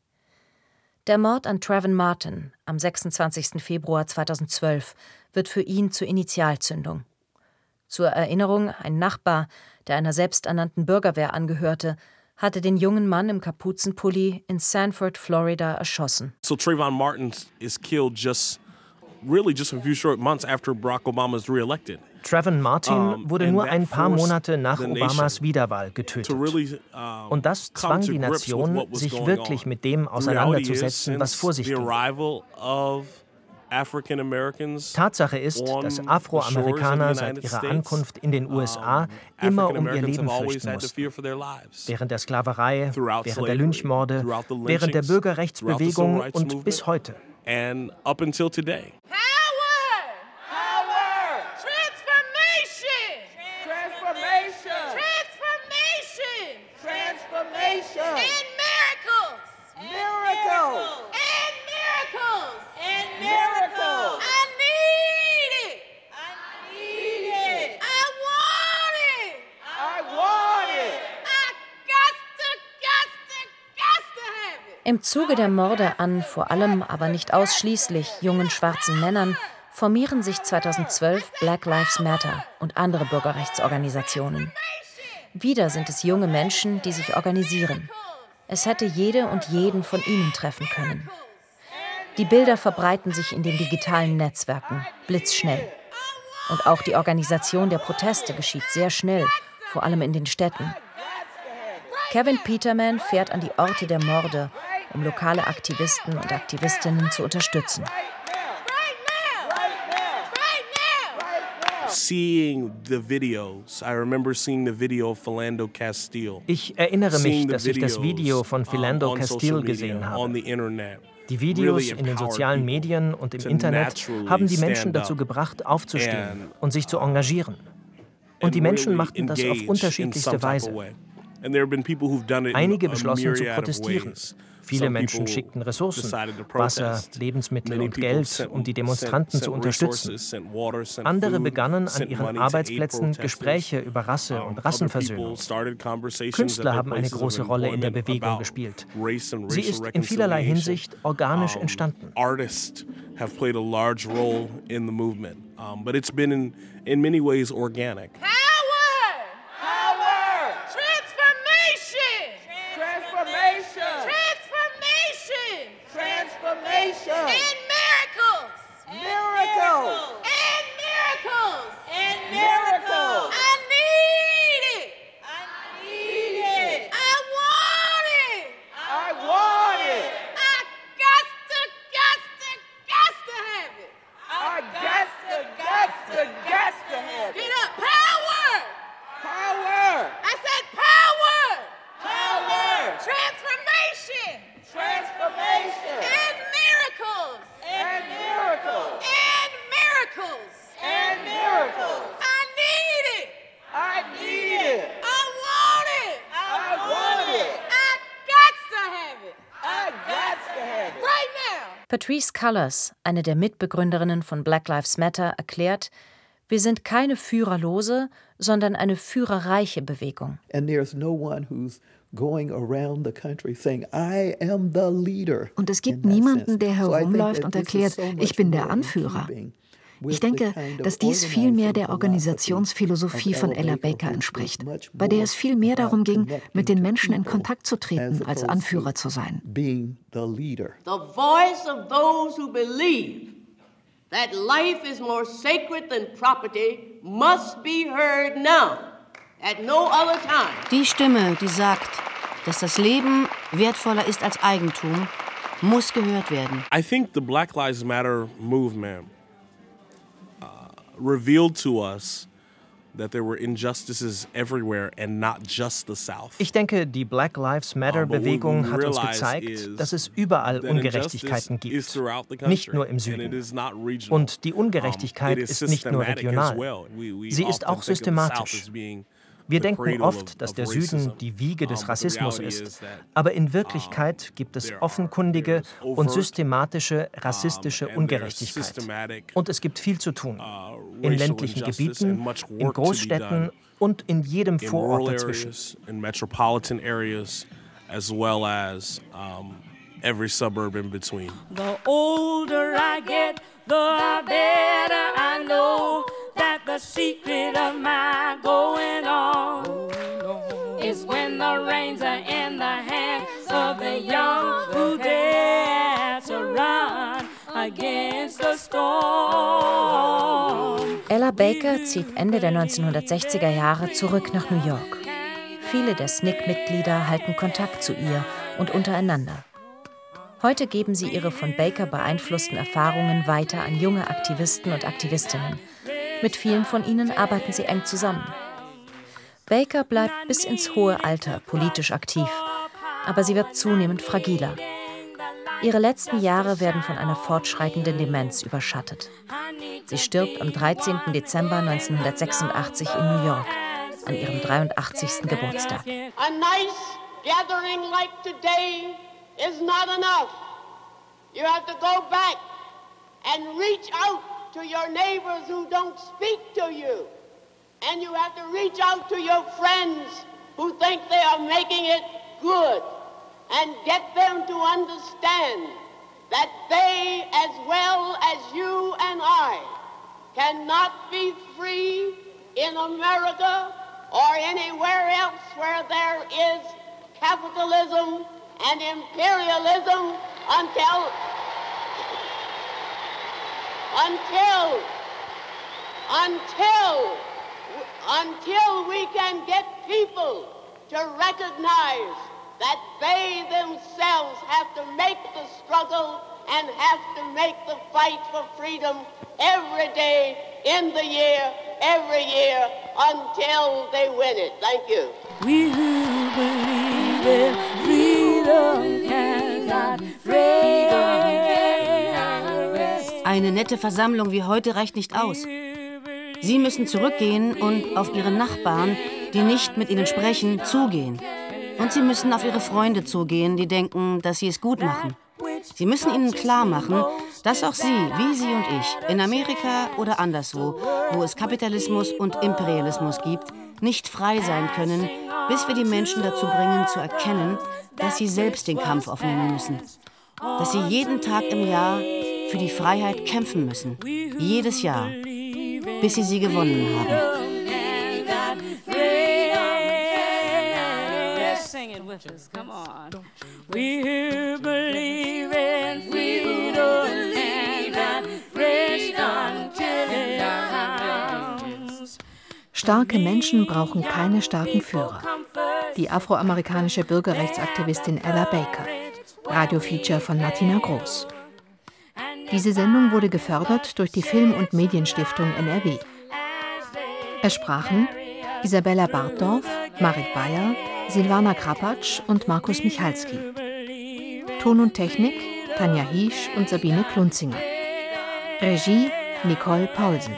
Der Mord an Trevin Martin am 26. Februar 2012 wird für ihn zur Initialzündung. Zur Erinnerung, ein Nachbar, der einer selbsternannten Bürgerwehr angehörte, hatte den jungen Mann im Kapuzenpulli in Sanford, Florida, erschossen. So Trayvon Martin is killed just really just a few short months after Barack Obama is reelected. Trevin Martin wurde nur ein paar Monate nach Obamas Wiederwahl getötet. Und das zwang die Nation, sich wirklich mit dem auseinanderzusetzen, was vor sich ging. Tatsache ist, dass Afroamerikaner seit ihrer Ankunft in den USA immer um ihr Leben fürchten mussten. Während der Sklaverei, während der Lynchmorde, während der Bürgerrechtsbewegung und bis heute. And up until today. Im Zuge der Morde an vor allem, aber nicht ausschließlich jungen schwarzen Männern formieren sich 2012 Black Lives Matter und andere Bürgerrechtsorganisationen. Wieder sind es junge Menschen, die sich organisieren. Es hätte jede und jeden von ihnen treffen können. Die Bilder verbreiten sich in den digitalen Netzwerken, blitzschnell. Und auch die Organisation der Proteste geschieht sehr schnell, vor allem in den Städten. Kevin Peterman fährt an die Orte der Morde um lokale Aktivisten und Aktivistinnen zu unterstützen. Ich erinnere mich, dass ich das Video von Philando Castile gesehen habe. Die Videos in den sozialen Medien und im Internet haben die Menschen dazu gebracht, aufzustehen und sich zu engagieren. Und die Menschen machten das auf unterschiedlichste Weise. Einige beschlossen zu protestieren. Viele Menschen schickten Ressourcen, Wasser, Lebensmittel und Geld, um die Demonstranten zu unterstützen. Andere begannen an ihren Arbeitsplätzen Gespräche über Rasse und Rassenversöhnung. Künstler haben eine große Rolle in der Bewegung gespielt. Sie ist in vielerlei Hinsicht organisch entstanden. have played a large role in the movement, um, but it's been in, in many ways organic. Patrice Cullors, eine der Mitbegründerinnen von Black Lives Matter, erklärt, wir sind keine führerlose, sondern eine führerreiche Bewegung. Und es gibt niemanden, der herumläuft und erklärt, ich bin der Anführer. Ich denke, dass dies viel mehr der Organisationsphilosophie von Ella Baker entspricht, bei der es viel mehr darum ging, mit den Menschen in Kontakt zu treten, als Anführer zu sein. The voice of those who believe that life is more sacred than property must be heard now, at no other time. Die Stimme, die sagt, dass das Leben wertvoller ist als Eigentum, muss gehört werden. I think the Black Lives Matter movement revealed to us Ich denke, die Black Lives Matter-Bewegung hat uns gezeigt, dass es überall Ungerechtigkeiten gibt, nicht nur im Süden. Und die Ungerechtigkeit ist nicht nur regional, sie ist auch systematisch. Wir denken oft, dass der Süden die Wiege des Rassismus ist, aber in Wirklichkeit gibt es offenkundige und systematische rassistische Ungerechtigkeit. Und es gibt viel zu tun. In ländlichen Gebieten, in Großstädten und in jedem Vorort dazwischen. as well as um, every suburb in between. The older I get, the better I know that the secret of my going on is when the reins are in the hands of the young who dare to run against the storm. Ella Baker zieht Ende der 1960er Jahre zurück nach New York. Viele der SNCC-Mitglieder halten Kontakt zu ihr und untereinander. Heute geben sie ihre von Baker beeinflussten Erfahrungen weiter an junge Aktivisten und Aktivistinnen. Mit vielen von ihnen arbeiten sie eng zusammen. Baker bleibt bis ins hohe Alter politisch aktiv, aber sie wird zunehmend fragiler. Ihre letzten Jahre werden von einer fortschreitenden Demenz überschattet. Sie stirbt am 13. Dezember 1986 in New York, an ihrem 83. Geburtstag. A nice gathering like today is not enough. You have to go back and reach out to your neighbors who don't speak to you. And you have to reach out to your friends who think they are making it good and get them to understand that they, as well as you and I, cannot be free in America or anywhere else where there is capitalism and imperialism until until until until we can get people to recognize that they themselves have to make the struggle and have to make the fight for freedom every day in the year, every year, until they win it. Thank you. We who believe in freedom cannot Eine nette Versammlung wie heute reicht nicht aus. Sie müssen zurückgehen und auf ihre Nachbarn, die nicht mit ihnen sprechen, zugehen. Und sie müssen auf ihre Freunde zugehen, die denken, dass sie es gut machen. Sie müssen ihnen klar machen, dass auch sie, wie sie und ich, in Amerika oder anderswo, wo es Kapitalismus und Imperialismus gibt, nicht frei sein können, bis wir die Menschen dazu bringen zu erkennen, dass sie selbst den Kampf aufnehmen müssen. Dass sie jeden Tag im Jahr für die Freiheit kämpfen müssen. Jedes Jahr. Bis sie sie gewonnen haben. Starke Menschen brauchen keine starken Führer. Die afroamerikanische Bürgerrechtsaktivistin Ella Baker. Radiofeature von Martina Groß. Diese Sendung wurde gefördert durch die Film- und Medienstiftung NRW. Es sprachen Isabella Bartdorf, Marit Bayer, Silvana Krapatsch und Markus Michalski. Ton und Technik Tanja Hiesch und Sabine Klunzinger. Regie Nicole Paulsen.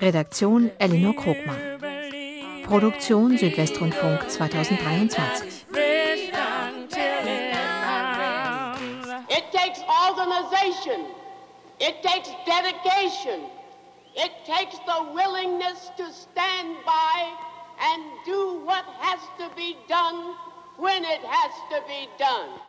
Redaktion Elinor Krogmann. Produktion Südwestrundfunk 2023. It takes organization. It takes dedication. It takes the willingness to stand by and do what has to be done when it has to be done.